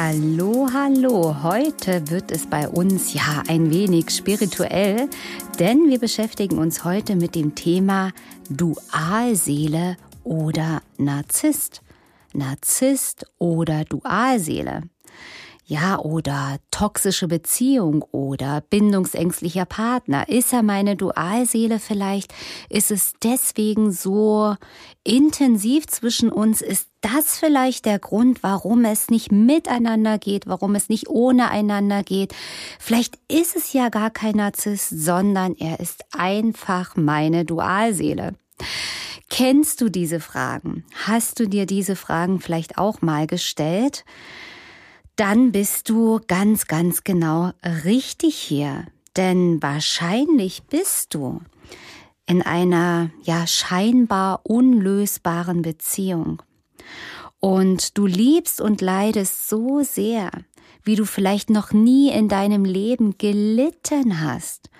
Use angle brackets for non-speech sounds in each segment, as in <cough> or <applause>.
Hallo, hallo. Heute wird es bei uns ja ein wenig spirituell, denn wir beschäftigen uns heute mit dem Thema Dualseele oder Narzisst. Narzisst oder Dualseele ja, oder toxische Beziehung oder bindungsängstlicher Partner. Ist er meine Dualseele vielleicht? Ist es deswegen so intensiv zwischen uns? Ist das vielleicht der Grund, warum es nicht miteinander geht, warum es nicht ohne einander geht? Vielleicht ist es ja gar kein Narzisst, sondern er ist einfach meine Dualseele. Kennst du diese Fragen? Hast du dir diese Fragen vielleicht auch mal gestellt? Dann bist du ganz, ganz genau richtig hier. Denn wahrscheinlich bist du in einer ja scheinbar unlösbaren Beziehung. Und du liebst und leidest so sehr, wie du vielleicht noch nie in deinem Leben gelitten hast.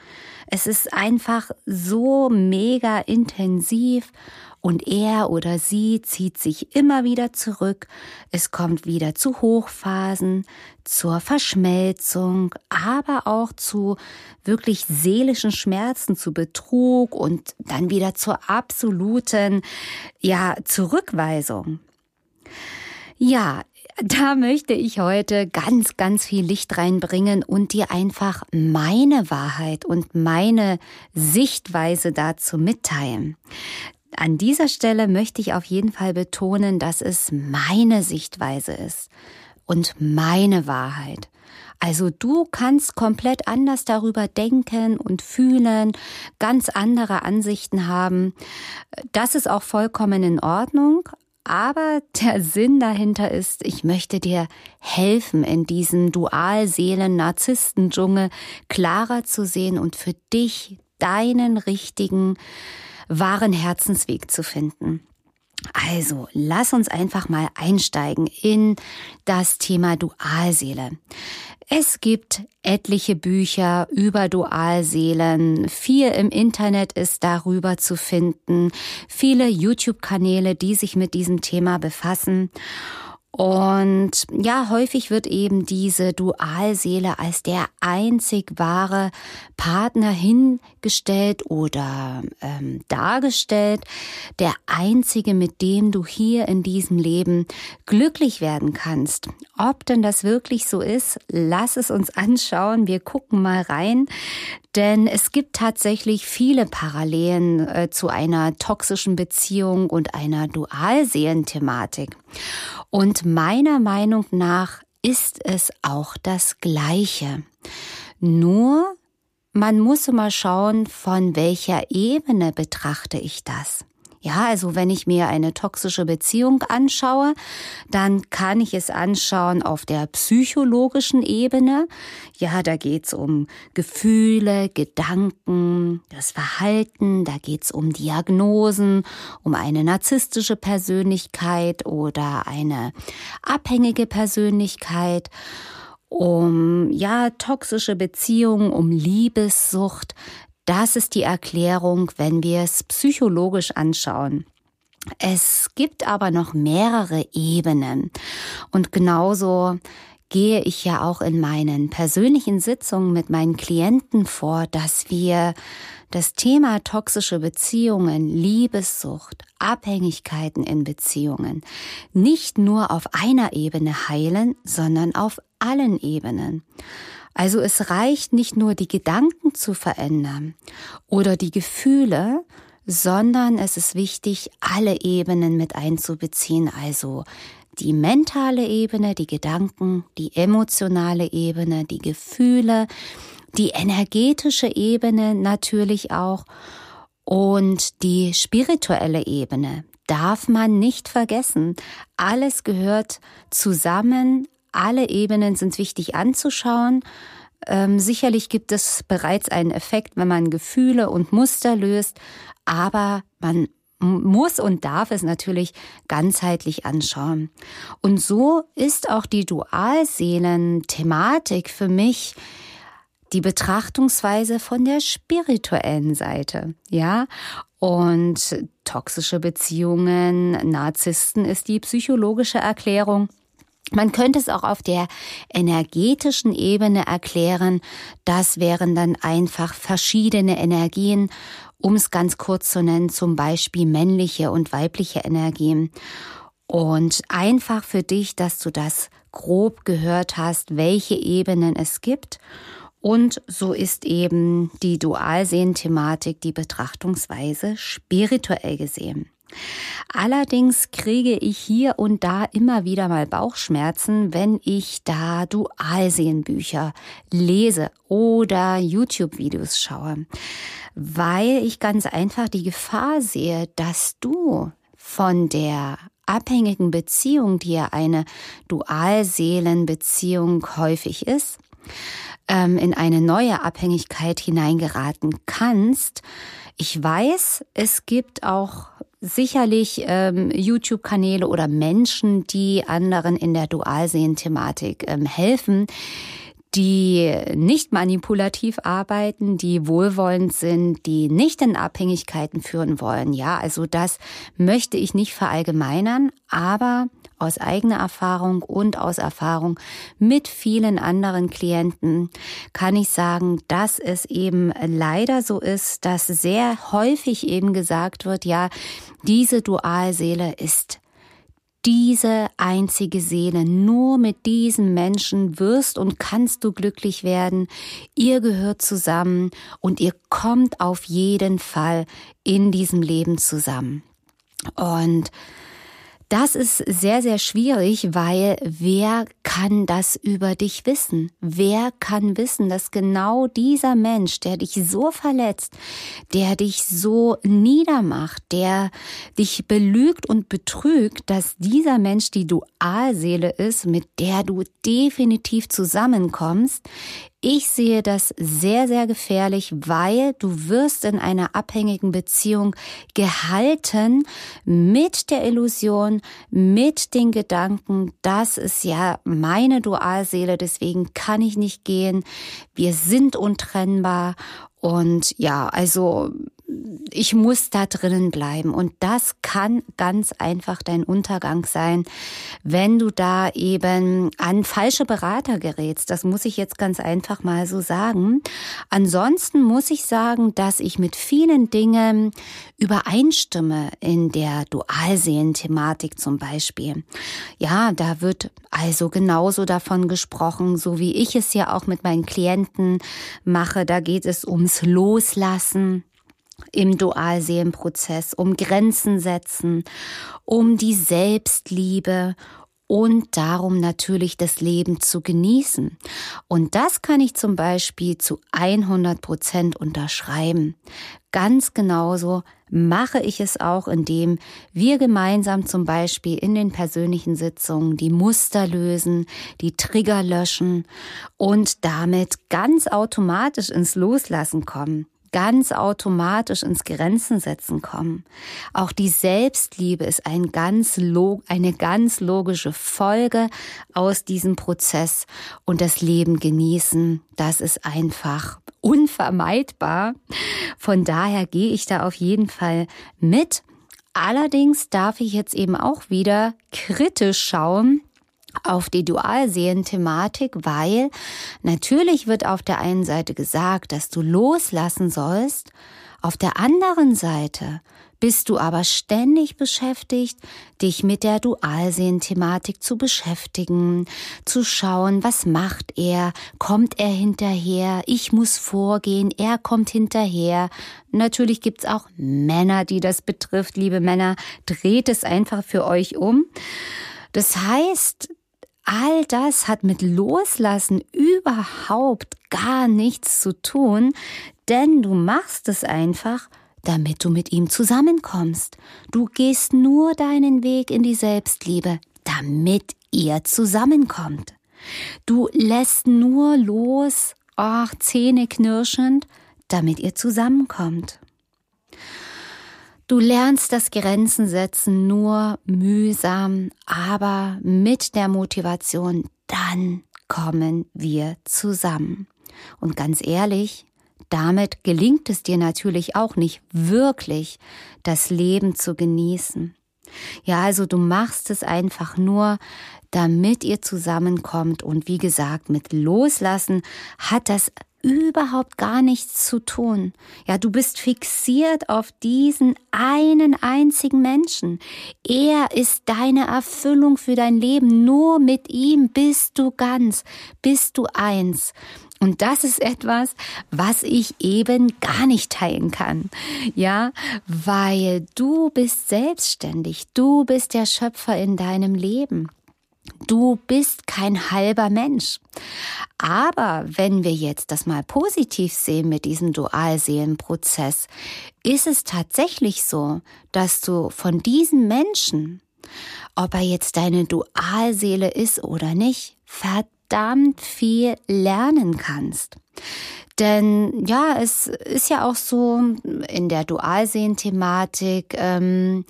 Es ist einfach so mega intensiv und er oder sie zieht sich immer wieder zurück. Es kommt wieder zu Hochphasen, zur Verschmelzung, aber auch zu wirklich seelischen Schmerzen, zu Betrug und dann wieder zur absoluten, ja, Zurückweisung. Ja, da möchte ich heute ganz, ganz viel Licht reinbringen und dir einfach meine Wahrheit und meine Sichtweise dazu mitteilen. An dieser Stelle möchte ich auf jeden Fall betonen, dass es meine Sichtweise ist und meine Wahrheit. Also du kannst komplett anders darüber denken und fühlen, ganz andere Ansichten haben. Das ist auch vollkommen in Ordnung, aber der <laughs> Sinn dahinter ist, ich möchte dir helfen, in diesem Dualseelen-Narzissten-Dschungel klarer zu sehen und für dich deinen richtigen, wahren Herzensweg zu finden. Also, lass uns einfach mal einsteigen in das Thema Dualseele. Es gibt etliche Bücher über Dualseelen, viel im Internet ist darüber zu finden, viele YouTube-Kanäle, die sich mit diesem Thema befassen. Und ja, häufig wird eben diese Dualseele als der einzig wahre Partner hingestellt oder ähm, dargestellt, der einzige, mit dem du hier in diesem Leben glücklich werden kannst. Ob denn das wirklich so ist, lass es uns anschauen. Wir gucken mal rein. Denn es gibt tatsächlich viele Parallelen äh, zu einer toxischen Beziehung und einer Dualseelenthematik. Und meiner Meinung nach ist es auch das Gleiche. Nur man muss immer schauen, von welcher Ebene betrachte ich das. Ja, also wenn ich mir eine toxische Beziehung anschaue, dann kann ich es anschauen auf der psychologischen Ebene. Ja, da geht's um Gefühle, Gedanken, das Verhalten, da geht's um Diagnosen, um eine narzisstische Persönlichkeit oder eine abhängige Persönlichkeit um ja toxische Beziehungen, um Liebessucht. Das ist die Erklärung, wenn wir es psychologisch anschauen. Es gibt aber noch mehrere Ebenen und genauso gehe ich ja auch in meinen persönlichen Sitzungen mit meinen Klienten vor, dass wir das Thema toxische Beziehungen, Liebessucht, Abhängigkeiten in Beziehungen nicht nur auf einer Ebene heilen, sondern auf allen Ebenen. Also es reicht nicht nur die Gedanken zu verändern oder die Gefühle, sondern es ist wichtig, alle Ebenen mit einzubeziehen, also die mentale Ebene, die Gedanken, die emotionale Ebene, die Gefühle, die energetische Ebene natürlich auch und die spirituelle Ebene darf man nicht vergessen. Alles gehört zusammen, alle Ebenen sind wichtig anzuschauen. Ähm, sicherlich gibt es bereits einen Effekt, wenn man Gefühle und Muster löst, aber man muss und darf es natürlich ganzheitlich anschauen. Und so ist auch die Dualseelen-Thematik für mich die Betrachtungsweise von der spirituellen Seite, ja. Und toxische Beziehungen, Narzissten ist die psychologische Erklärung. Man könnte es auch auf der energetischen Ebene erklären. Das wären dann einfach verschiedene Energien, um es ganz kurz zu nennen, zum Beispiel männliche und weibliche Energien. Und einfach für dich, dass du das grob gehört hast, welche Ebenen es gibt und so ist eben die Dualsehen-Thematik die Betrachtungsweise spirituell gesehen. Allerdings kriege ich hier und da immer wieder mal Bauchschmerzen, wenn ich da Dualsehenbücher lese oder YouTube-Videos schaue, weil ich ganz einfach die Gefahr sehe, dass du von der abhängigen Beziehung, die ja eine Dualseelenbeziehung häufig ist, ähm, in eine neue Abhängigkeit hineingeraten kannst. Ich weiß, es gibt auch sicherlich ähm, YouTube-Kanäle oder Menschen, die anderen in der Dualsehen-Thematik ähm, helfen, die nicht manipulativ arbeiten, die wohlwollend sind, die nicht in Abhängigkeiten führen wollen. Ja, also das möchte ich nicht verallgemeinern, aber aus eigener Erfahrung und aus Erfahrung mit vielen anderen Klienten kann ich sagen, dass es eben leider so ist, dass sehr häufig eben gesagt wird, ja, diese Dualseele ist diese einzige Seele. Nur mit diesem Menschen wirst und kannst du glücklich werden. Ihr gehört zusammen und ihr kommt auf jeden Fall in diesem Leben zusammen. Und das ist sehr, sehr schwierig, weil wer kann das über dich wissen? Wer kann wissen, dass genau dieser Mensch, der dich so verletzt, der dich so niedermacht, der dich belügt und betrügt, dass dieser Mensch die Dualseele ist, mit der du definitiv zusammenkommst, ich sehe das sehr, sehr gefährlich, weil du wirst in einer abhängigen Beziehung gehalten mit der Illusion, mit den Gedanken, das ist ja meine Dualseele, deswegen kann ich nicht gehen. Wir sind untrennbar und ja, also ich muss da drinnen bleiben. Und das kann ganz einfach dein Untergang sein, wenn du da eben an falsche Berater gerätst. Das muss ich jetzt ganz einfach mal so sagen. Ansonsten muss ich sagen, dass ich mit vielen Dingen übereinstimme in der Dualseelen-Thematik zum Beispiel. Ja, da wird also genauso davon gesprochen, so wie ich es ja auch mit meinen Klienten mache. Da geht es ums Loslassen im Dualseelenprozess, um Grenzen setzen, um die Selbstliebe und darum natürlich das Leben zu genießen. Und das kann ich zum Beispiel zu 100 Prozent unterschreiben. Ganz genauso mache ich es auch, indem wir gemeinsam zum Beispiel in den persönlichen Sitzungen die Muster lösen, die Trigger löschen und damit ganz automatisch ins Loslassen kommen ganz automatisch ins Grenzen setzen kommen. Auch die Selbstliebe ist ein ganz eine ganz logische Folge aus diesem Prozess und das Leben genießen, das ist einfach unvermeidbar. Von daher gehe ich da auf jeden Fall mit. Allerdings darf ich jetzt eben auch wieder kritisch schauen, auf die Dualseelen-Thematik, weil natürlich wird auf der einen Seite gesagt, dass du loslassen sollst, Auf der anderen Seite bist du aber ständig beschäftigt, dich mit der Dualsehenthematik zu beschäftigen, zu schauen, was macht er, kommt er hinterher, ich muss vorgehen, er kommt hinterher. Natürlich gibt's auch Männer, die das betrifft, liebe Männer, dreht es einfach für euch um. Das heißt, all das hat mit Loslassen überhaupt gar nichts zu tun, denn du machst es einfach, damit du mit ihm zusammenkommst. Du gehst nur deinen Weg in die Selbstliebe, damit ihr zusammenkommt. Du lässt nur los, ach, Zähne knirschend, damit ihr zusammenkommt. Du lernst das Grenzen setzen nur mühsam, aber mit der Motivation, dann kommen wir zusammen. Und ganz ehrlich, damit gelingt es dir natürlich auch nicht wirklich, das Leben zu genießen. Ja, also du machst es einfach nur, damit ihr zusammenkommt und wie gesagt, mit Loslassen hat das überhaupt gar nichts zu tun. Ja, du bist fixiert auf diesen einen einzigen Menschen. Er ist deine Erfüllung für dein Leben. Nur mit ihm bist du ganz, bist du eins. Und das ist etwas, was ich eben gar nicht teilen kann. Ja, weil du bist selbstständig. Du bist der Schöpfer in deinem Leben. Du bist kein halber Mensch. Aber wenn wir jetzt das mal positiv sehen mit diesem Dualseelenprozess, ist es tatsächlich so, dass du von diesem Menschen, ob er jetzt deine Dualseele ist oder nicht, verdammt viel lernen kannst. Denn ja, es ist ja auch so in der Dualsehen-Thematik ähm,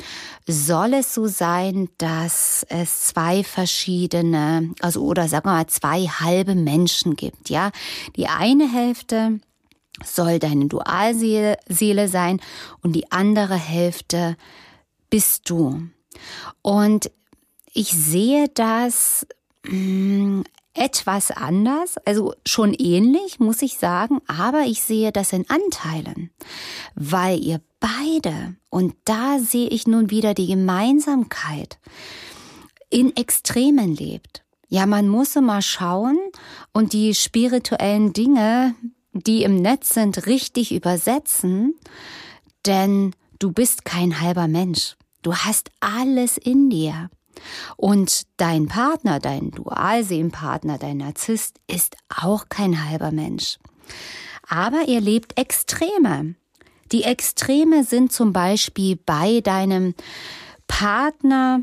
soll es so sein, dass es zwei verschiedene, also oder sagen wir mal zwei halbe Menschen gibt. Ja, die eine Hälfte soll deine Dualseele sein und die andere Hälfte bist du. Und ich sehe das mm, etwas anders, also schon ähnlich, muss ich sagen, aber ich sehe das in Anteilen, weil ihr beide, und da sehe ich nun wieder die Gemeinsamkeit, in Extremen lebt. Ja, man muss immer schauen und die spirituellen Dinge, die im Netz sind, richtig übersetzen, denn du bist kein halber Mensch. Du hast alles in dir. Und dein Partner, dein Dualseelenpartner, dein Narzisst ist auch kein halber Mensch. Aber er lebt Extreme. Die Extreme sind zum Beispiel bei deinem Partner,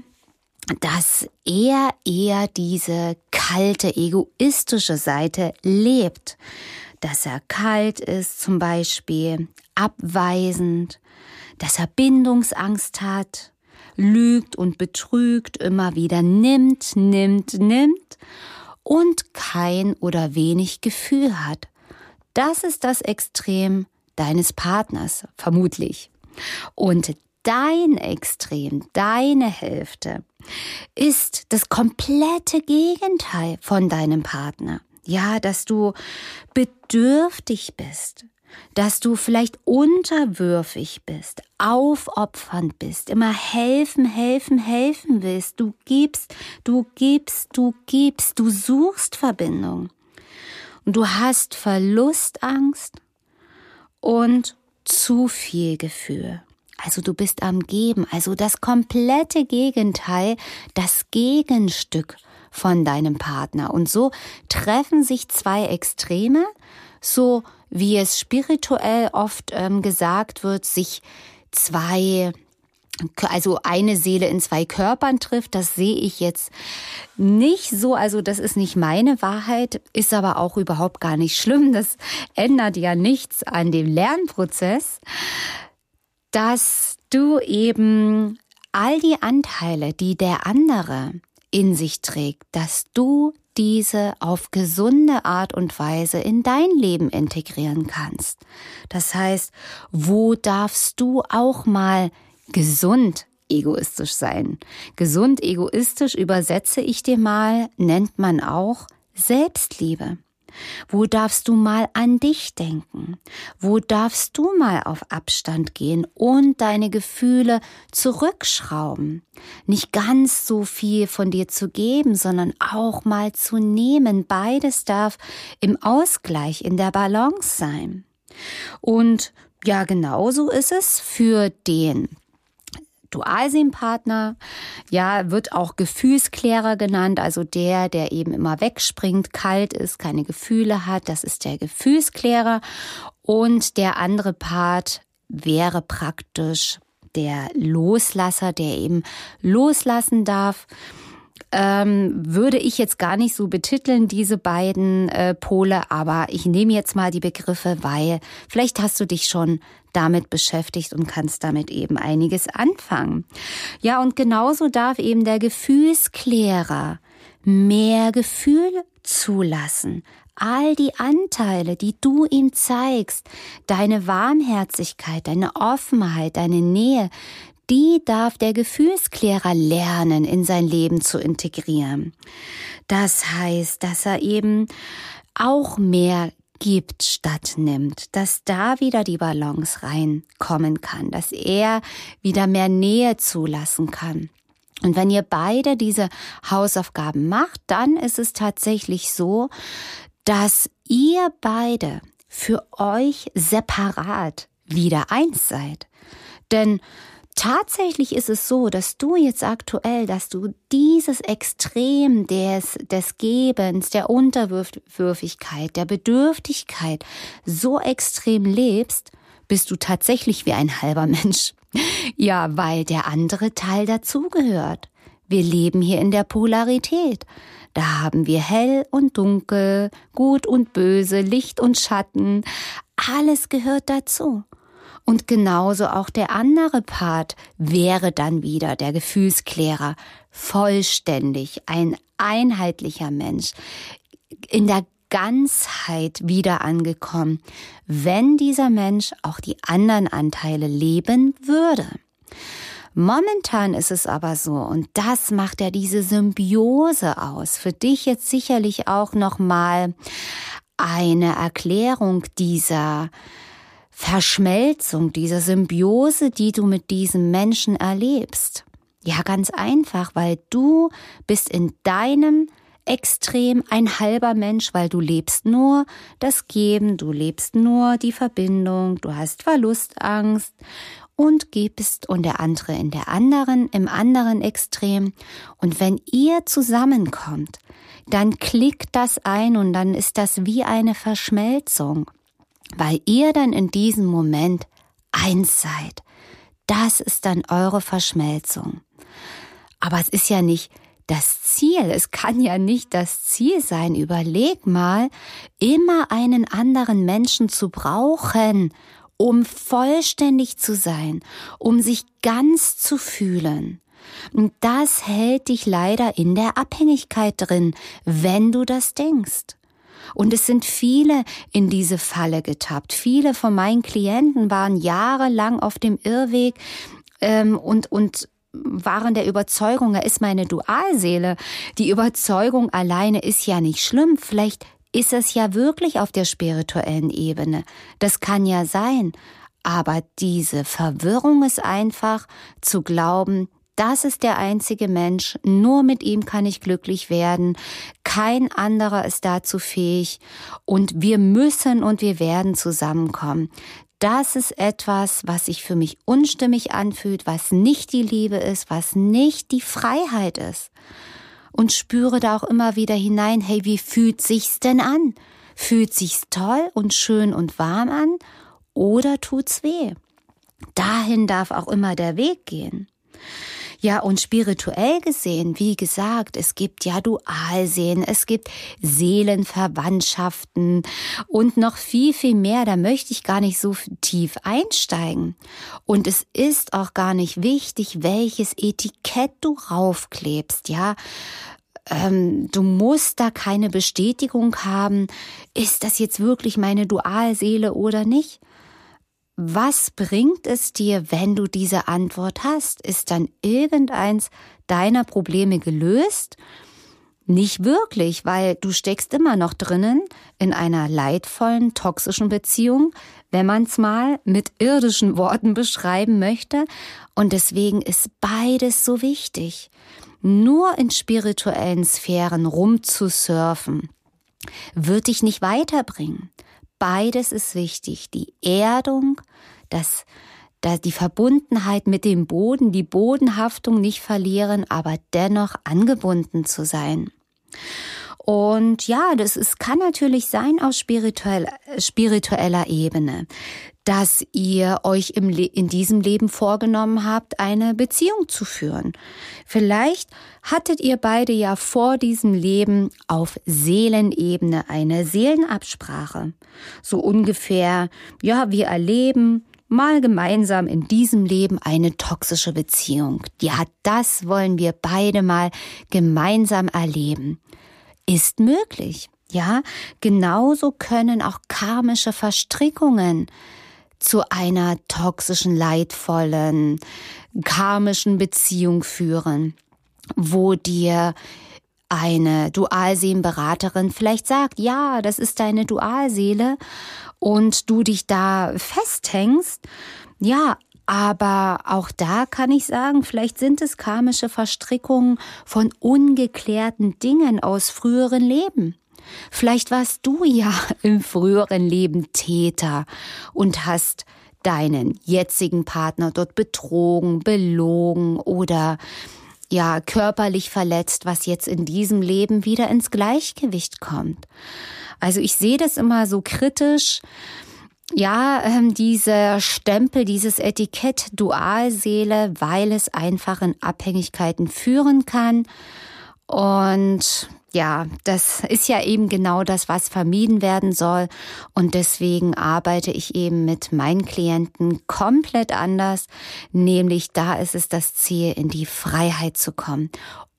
dass er eher diese kalte, egoistische Seite lebt. Dass er kalt ist, zum Beispiel abweisend, dass er Bindungsangst hat, lügt und betrügt, immer wieder nimmt, nimmt, nimmt und kein oder wenig Gefühl hat. Das ist das Extrem deines Partners, vermutlich. Und dein Extrem, deine Hälfte, ist das komplette Gegenteil von deinem Partner. Ja, dass du bedürftig bist, dass du vielleicht unterwürfig bist, aufopfernd bist, immer helfen, helfen, helfen willst. Du gibst, du gibst, du gibst, du suchst Verbindung. Und du hast Verlustangst und zu viel Gefühl. Also du bist am Geben, also das komplette Gegenteil, das Gegenstück von deinem Partner. Und so treffen sich zwei Extreme, so wie es spirituell oft ähm, gesagt wird, sich zwei also eine Seele in zwei Körpern trifft, das sehe ich jetzt nicht so. Also das ist nicht meine Wahrheit, ist aber auch überhaupt gar nicht schlimm. Das ändert ja nichts an dem Lernprozess, dass du eben all die Anteile, die der andere in sich trägt, dass du diese auf gesunde Art und Weise in dein Leben integrieren kannst. Das heißt, wo darfst du auch mal gesund egoistisch sein? Gesund egoistisch übersetze ich dir mal, nennt man auch Selbstliebe. Wo darfst du mal an dich denken? Wo darfst du mal auf Abstand gehen und deine Gefühle zurückschrauben? Nicht ganz so viel von dir zu geben, sondern auch mal zu nehmen. Beides darf im Ausgleich, in der Balance sein. Und ja, genauso ist es für den Dualseelenpartner, ja, wird auch Gefühlsklärer genannt, also der, der eben immer wegspringt, kalt ist, keine Gefühle hat, das ist der Gefühlsklärer. Und der andere Part wäre praktisch der Loslasser, der eben loslassen darf ähm, würde ich jetzt gar nicht so betiteln, diese beiden äh, Pole, aber ich nehme jetzt mal die Begriffe, weil vielleicht hast du dich schon damit beschäftigt und kannst damit eben einiges anfangen. Ja, und genauso darf eben der Gefühlsklärer mehr Gefühl zulassen. All die Anteile, die du ihm zeigst, deine Warmherzigkeit, deine Offenheit, deine Nähe, die darf der Gefühlsklärer lernen, in sein Leben zu integrieren. Das heißt, dass er eben auch mehr gibt statt nimmt, dass da wieder die Balance reinkommen kann, dass er wieder mehr Nähe zulassen kann. Und wenn ihr beide diese Hausaufgaben macht, dann ist es tatsächlich so, dass ihr beide für euch separat wieder eins seid. Denn Tatsächlich ist es so, dass du jetzt aktuell, dass du dieses Extrem des, des Gebens, der Unterwürfigkeit, der Bedürftigkeit so extrem lebst, bist du tatsächlich wie ein halber Mensch. <laughs> Ja, weil der andere Teil dazugehört. Wir leben hier in der Polarität. Da haben wir hell und dunkel, gut und böse, Licht und Schatten. Alles gehört dazu. Und genauso auch der andere Part wäre dann wieder der Gefühlsklärer, vollständig, ein einheitlicher Mensch, in der Ganzheit wieder angekommen, wenn dieser Mensch auch die anderen Anteile leben würde. Momentan ist es aber so, und das macht ja diese Symbiose aus. Für dich jetzt sicherlich auch nochmal eine Erklärung dieser Verschmelzung, dieser Symbiose, die du mit diesem Menschen erlebst? Ja, ganz einfach, weil du bist in deinem Extrem ein halber Mensch, weil du lebst nur das Geben, du lebst nur die Verbindung, du hast Verlustangst und gibst und der andere in der anderen, im anderen Extrem. Und wenn ihr zusammenkommt, dann klickt das ein und dann ist das wie eine Verschmelzung weil ihr dann in diesem Moment eins seid. Das ist dann eure Verschmelzung. Aber es ist ja nicht das Ziel, es kann ja nicht das Ziel sein. Überleg mal, immer einen anderen Menschen zu brauchen, um vollständig zu sein, um sich ganz zu fühlen. Und das hält dich leider in der Abhängigkeit drin, wenn du das denkst. Und es sind viele in diese Falle getappt. Viele von meinen Klienten waren jahrelang auf dem Irrweg ähm, und, und waren der Überzeugung, er ist meine Dualseele. Die Überzeugung alleine ist ja nicht schlimm. Vielleicht ist es ja wirklich auf der spirituellen Ebene. Das kann ja sein. Aber diese Verwirrung ist einfach zu glauben, das ist der einzige Mensch, nur mit ihm kann ich glücklich werden, kein anderer ist dazu fähig und wir müssen und wir werden zusammenkommen. Das ist etwas, was sich für mich unstimmig anfühlt, was nicht die Liebe ist, was nicht die Freiheit ist. Und spüre da auch immer wieder hinein, hey, wie fühlt sich's denn an? Fühlt sich's toll und schön und warm an oder tut's weh? Dahin darf auch immer der Weg gehen. Ja, und spirituell gesehen, wie gesagt, es gibt ja Dualsehen, es gibt Seelenverwandtschaften und noch viel, viel mehr. Da möchte ich gar nicht so tief einsteigen. Und es ist auch gar nicht wichtig, welches Etikett du raufklebst, ja ähm, du musst da keine Bestätigung haben, ist das jetzt wirklich meine Dualseele oder nicht? Was bringt es dir, wenn du diese Antwort hast? Ist dann irgendeins deiner Probleme gelöst? Nicht wirklich, weil du steckst immer noch drinnen in einer leidvollen, toxischen Beziehung, wenn man es mal mit irdischen Worten beschreiben möchte. Und deswegen ist beides so wichtig. Nur in spirituellen Sphären rumzusurfen, wird dich nicht weiterbringen. Beides ist wichtig. Die Erdung, das die Verbundenheit mit dem Boden, die Bodenhaftung nicht verlieren, aber dennoch angebunden zu sein. Und ja, das ist, kann natürlich sein aus spirituell, spiritueller Ebene, dass ihr euch im in diesem Leben vorgenommen habt, eine Beziehung zu führen. Vielleicht hattet ihr beide ja vor diesem Leben auf Seelenebene eine Seelenabsprache. So ungefähr, ja, wir erleben mal gemeinsam in diesem Leben eine toxische Beziehung. Ja, das wollen wir beide mal gemeinsam erleben ist möglich. Ja, genauso können auch karmische Verstrickungen zu einer toxischen, leidvollen, karmischen Beziehung führen, wo dir eine Dualseelenberaterin vielleicht sagt, ja, das ist deine Dualseele und du dich da festhängst. Ja, aber auch da kann ich sagen, vielleicht sind es karmische Verstrickungen von ungeklärten Dingen aus früheren Leben. Vielleicht warst du ja <laughs> im früheren Leben Täter und hast deinen jetzigen Partner dort betrogen, belogen oder ja körperlich verletzt, was jetzt in diesem Leben wieder ins Gleichgewicht kommt. Also ich sehe das immer so kritisch, ja, ähm, dieser Stempel, dieses Etikett Dualseele, weil es einfach in Abhängigkeiten führen kann. Und ja, das ist ja eben genau das, was vermieden werden soll. Und deswegen arbeite ich eben mit meinen Klienten komplett anders. Nämlich da ist es das Ziel, in die Freiheit zu kommen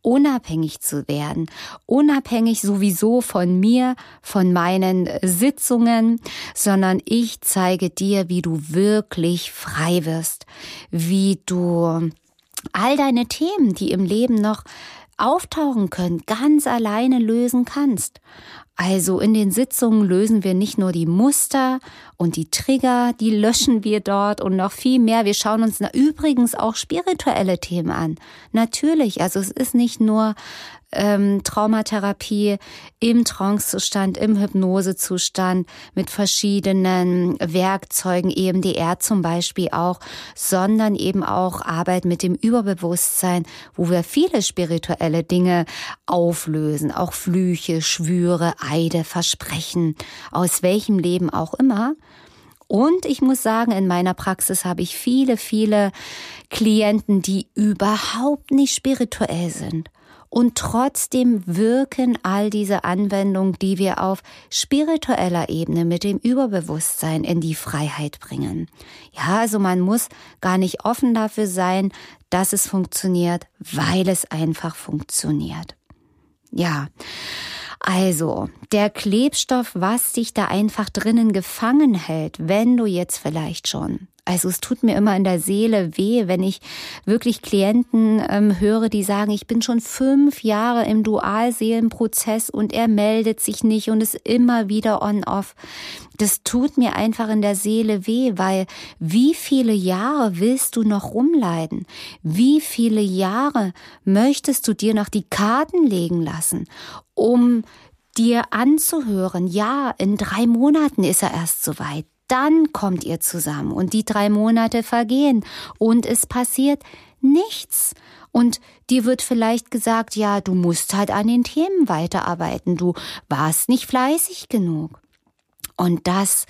unabhängig zu werden, unabhängig sowieso von mir, von meinen Sitzungen, sondern ich zeige dir, wie du wirklich frei wirst, wie du all deine Themen, die im Leben noch auftauchen können, ganz alleine lösen kannst. Also in den Sitzungen lösen wir nicht nur die Muster und die Trigger, die löschen wir dort und noch viel mehr. Wir schauen uns übrigens auch spirituelle Themen an. Natürlich, also es ist nicht nur ähm, Traumatherapie im Trancezustand, im Hypnosezustand mit verschiedenen Werkzeugen, EMDR zum Beispiel auch, sondern eben auch Arbeit mit dem Überbewusstsein, wo wir viele spirituelle Dinge auflösen, auch Flüche, Schwüre, Eide, Versprechen, aus welchem Leben auch immer. Und ich muss sagen, in meiner Praxis habe ich viele, viele Klienten, die überhaupt nicht spirituell sind. Und trotzdem wirken all diese Anwendungen, die wir auf spiritueller Ebene mit dem Überbewusstsein in die Freiheit bringen. Ja, also man muss gar nicht offen dafür sein, dass es funktioniert, weil es einfach funktioniert. Ja. Also, der Klebstoff, was sich da einfach drinnen gefangen hält, wenn du jetzt vielleicht schon also es tut mir immer in der Seele weh, wenn ich wirklich Klienten ähm, höre, die sagen, ich bin schon fünf Jahre im Dualseelenprozess und er meldet sich nicht und ist immer wieder on-off. Das tut mir einfach in der Seele weh, weil wie viele Jahre willst du noch rumleiden? Wie viele Jahre möchtest du dir noch die Karten legen lassen, um dir anzuhören, ja, in drei Monaten ist er erst soweit dann kommt ihr zusammen und die drei Monate vergehen und es passiert nichts. Und dir wird vielleicht gesagt, ja, du musst halt an den Themen weiterarbeiten, du warst nicht fleißig genug. Und das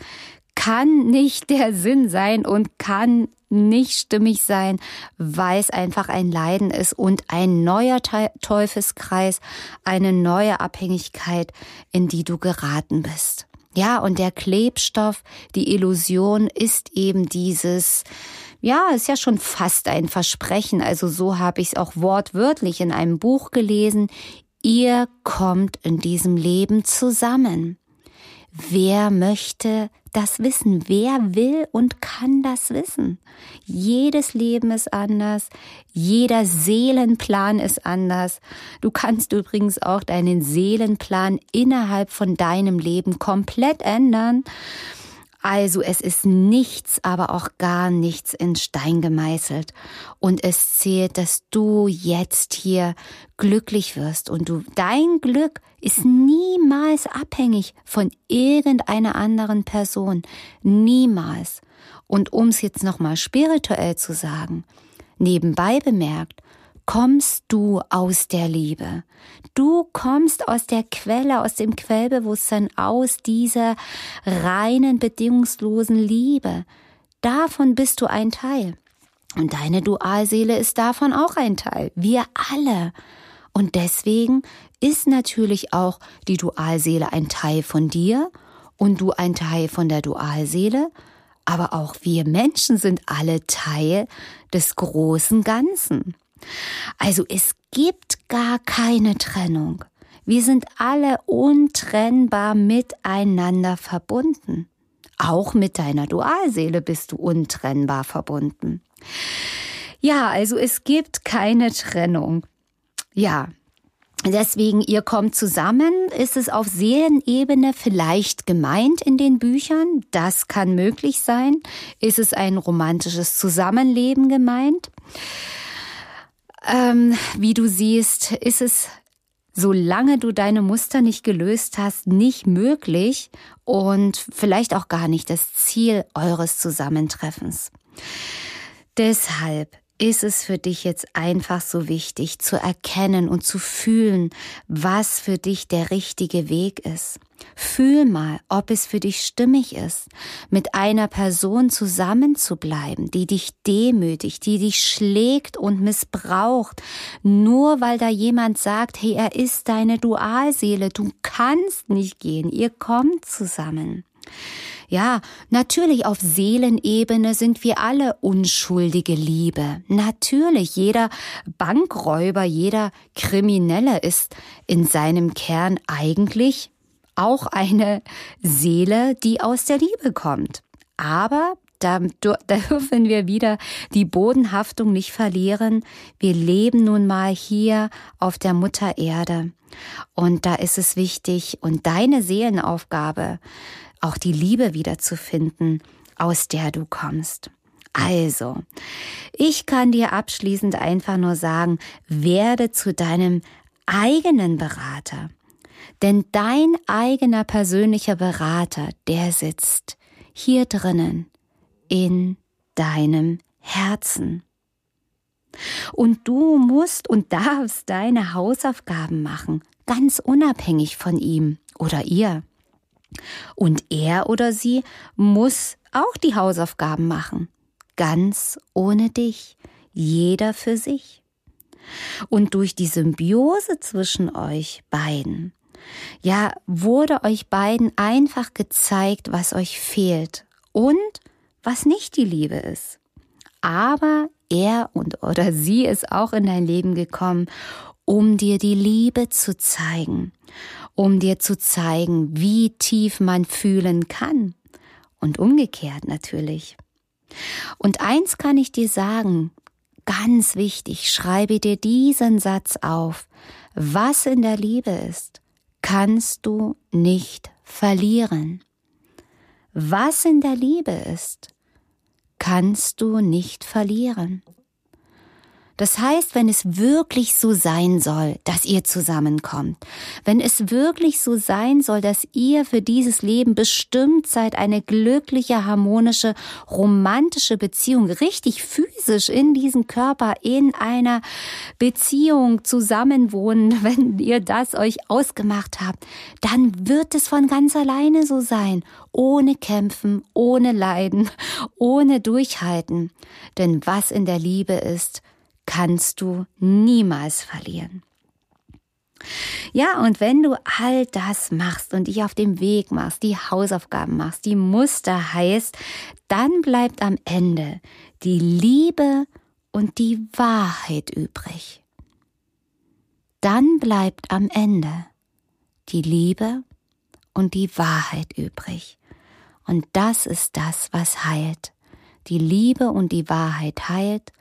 kann nicht <laughs> der Sinn sein und kann nicht stimmig sein, weil es einfach ein Leiden ist und ein neuer Teufelskreis, eine neue Abhängigkeit, in die du geraten bist. Ja, und der Klebstoff, die Illusion ist eben dieses, ja, ist ja schon fast ein Versprechen. Also so habe ich es auch wortwörtlich in einem Buch gelesen. Ihr kommt in diesem Leben zusammen. Wer möchte das wissen? Wer will und kann das wissen? Jedes Leben ist anders, jeder Seelenplan ist anders. Du kannst übrigens auch deinen Seelenplan innerhalb von deinem Leben komplett ändern. Also es ist nichts, aber auch gar nichts in Stein gemeißelt. Und es zählt, dass du jetzt hier glücklich wirst. Und du, dein Glück ist niemals abhängig von irgendeiner anderen Person. Niemals. Und um es jetzt nochmal spirituell zu sagen, nebenbei bemerkt, kommst du aus der Liebe. Du kommst aus der Quelle, aus dem Quellbewusstsein, aus dieser reinen, bedingungslosen Liebe. Davon bist du ein Teil. Und deine Dualseele ist davon auch ein Teil. Wir alle. Und deswegen ist natürlich auch die Dualseele ein Teil von dir und du ein Teil von der Dualseele. Aber auch wir Menschen sind alle Teil des großen Ganzen. Also es gibt gar keine Trennung. Wir sind alle untrennbar miteinander verbunden. Auch mit deiner Dualseele bist du untrennbar verbunden. Ja, also es gibt keine Trennung. Ja, Deswegen, ihr kommt zusammen, ist es auf Seelenebene vielleicht gemeint in den Büchern, das kann möglich sein. Ist es ein romantisches Zusammenleben gemeint? Ähm, wie du siehst, ist es, solange du deine Muster nicht gelöst hast, nicht möglich und vielleicht auch gar nicht das Ziel eures Zusammentreffens. Deshalb ist es für dich jetzt einfach so wichtig zu erkennen und zu fühlen, was für dich der richtige Weg ist. Fühl mal, ob es für dich stimmig ist, mit einer Person zusammenzubleiben, die dich demütigt, die dich schlägt und missbraucht, nur weil da jemand sagt, hey, er ist deine Dualseele, du kannst nicht gehen, ihr kommt zusammen. Ja, natürlich auf Seelenebene sind wir alle unschuldige Liebe. Natürlich, jeder Bankräuber, jeder Kriminelle ist in seinem Kern eigentlich auch eine Seele, die aus der Liebe kommt. Aber <laughs> da, dürfen wir wieder die Bodenhaftung nicht verlieren. Wir leben nun mal hier auf der Mutter Erde. Und da ist es wichtig und deine Seelenaufgabe, auch die Liebe wiederzufinden, aus der du kommst. Also, ich kann dir abschließend einfach nur sagen, werde zu deinem eigenen Berater. Denn dein eigener persönlicher Berater, der sitzt hier drinnen in deinem Herzen. Und du musst und darfst deine Hausaufgaben machen, ganz unabhängig von ihm oder ihr. Und er oder sie muss auch die Hausaufgaben machen, ganz ohne dich, jeder für sich. Und durch die Symbiose zwischen euch beiden, ja, wurde euch beiden einfach gezeigt, was euch fehlt und was nicht die Liebe ist. Aber er und oder sie ist auch in dein Leben gekommen, um dir die Liebe zu zeigen um dir zu zeigen, wie tief man fühlen kann. Und umgekehrt natürlich. Und eins kann ich dir sagen, ganz wichtig, schreibe dir diesen Satz auf. Was in der Liebe ist, kannst du nicht verlieren. Was in der Liebe ist, kannst du nicht verlieren. Das heißt, wenn es wirklich so sein soll, dass ihr zusammenkommt, wenn es wirklich so sein soll, dass ihr für dieses Leben bestimmt seid, eine glückliche, harmonische, romantische Beziehung, richtig physisch in diesem Körper, in einer Beziehung zusammenwohnen, <laughs> wenn ihr das euch ausgemacht habt, dann wird es von ganz alleine so sein, ohne Kämpfen, ohne Leiden, <laughs> ohne Durchhalten. Denn was in der Liebe ist, kannst du niemals verlieren. Ja, und wenn du all das machst und dich auf dem Weg machst, die Hausaufgaben machst, die Muster heißt, dann bleibt am Ende die Liebe und die Wahrheit übrig. Dann bleibt am Ende die Liebe und die Wahrheit übrig. Und das ist das, was heilt. Die Liebe und die Wahrheit heilt.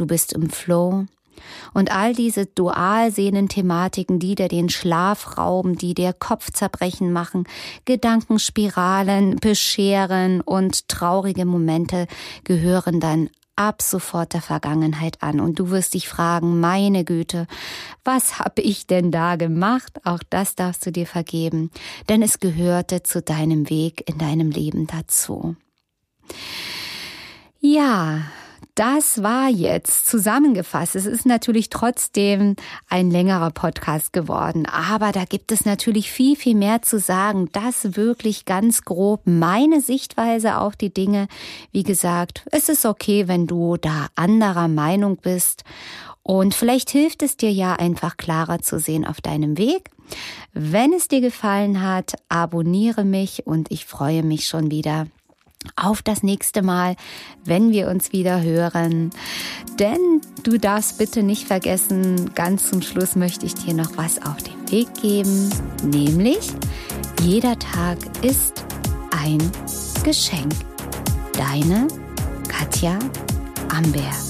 Du bist im Flow. Und all diese Dualseelen-Thematiken, die dir den Schlaf rauben, die dir Kopfzerbrechen machen, Gedankenspiralen bescheren und traurige Momente gehören dann ab sofort der Vergangenheit an. Und du wirst dich fragen, meine Güte, was habe ich denn da gemacht? Auch das darfst du dir vergeben, denn es gehörte zu deinem Weg in deinem Leben dazu. Ja, das war jetzt zusammengefasst. Es ist natürlich trotzdem ein längerer Podcast geworden, aber da gibt es natürlich viel, viel mehr zu sagen. Das wirklich ganz grob meine Sichtweise auf die Dinge. Wie gesagt, es ist okay, wenn du da anderer Meinung bist. Und vielleicht hilft es dir ja einfach klarer zu sehen auf deinem Weg. Wenn es dir gefallen hat, abonniere mich und ich freue mich schon wieder auf das nächste Mal, wenn wir uns wieder hören. Denn du darfst bitte nicht vergessen, ganz zum Schluss möchte ich dir noch was auf den Weg geben, nämlich jeder Tag ist ein Geschenk. Deine Katja Amberg.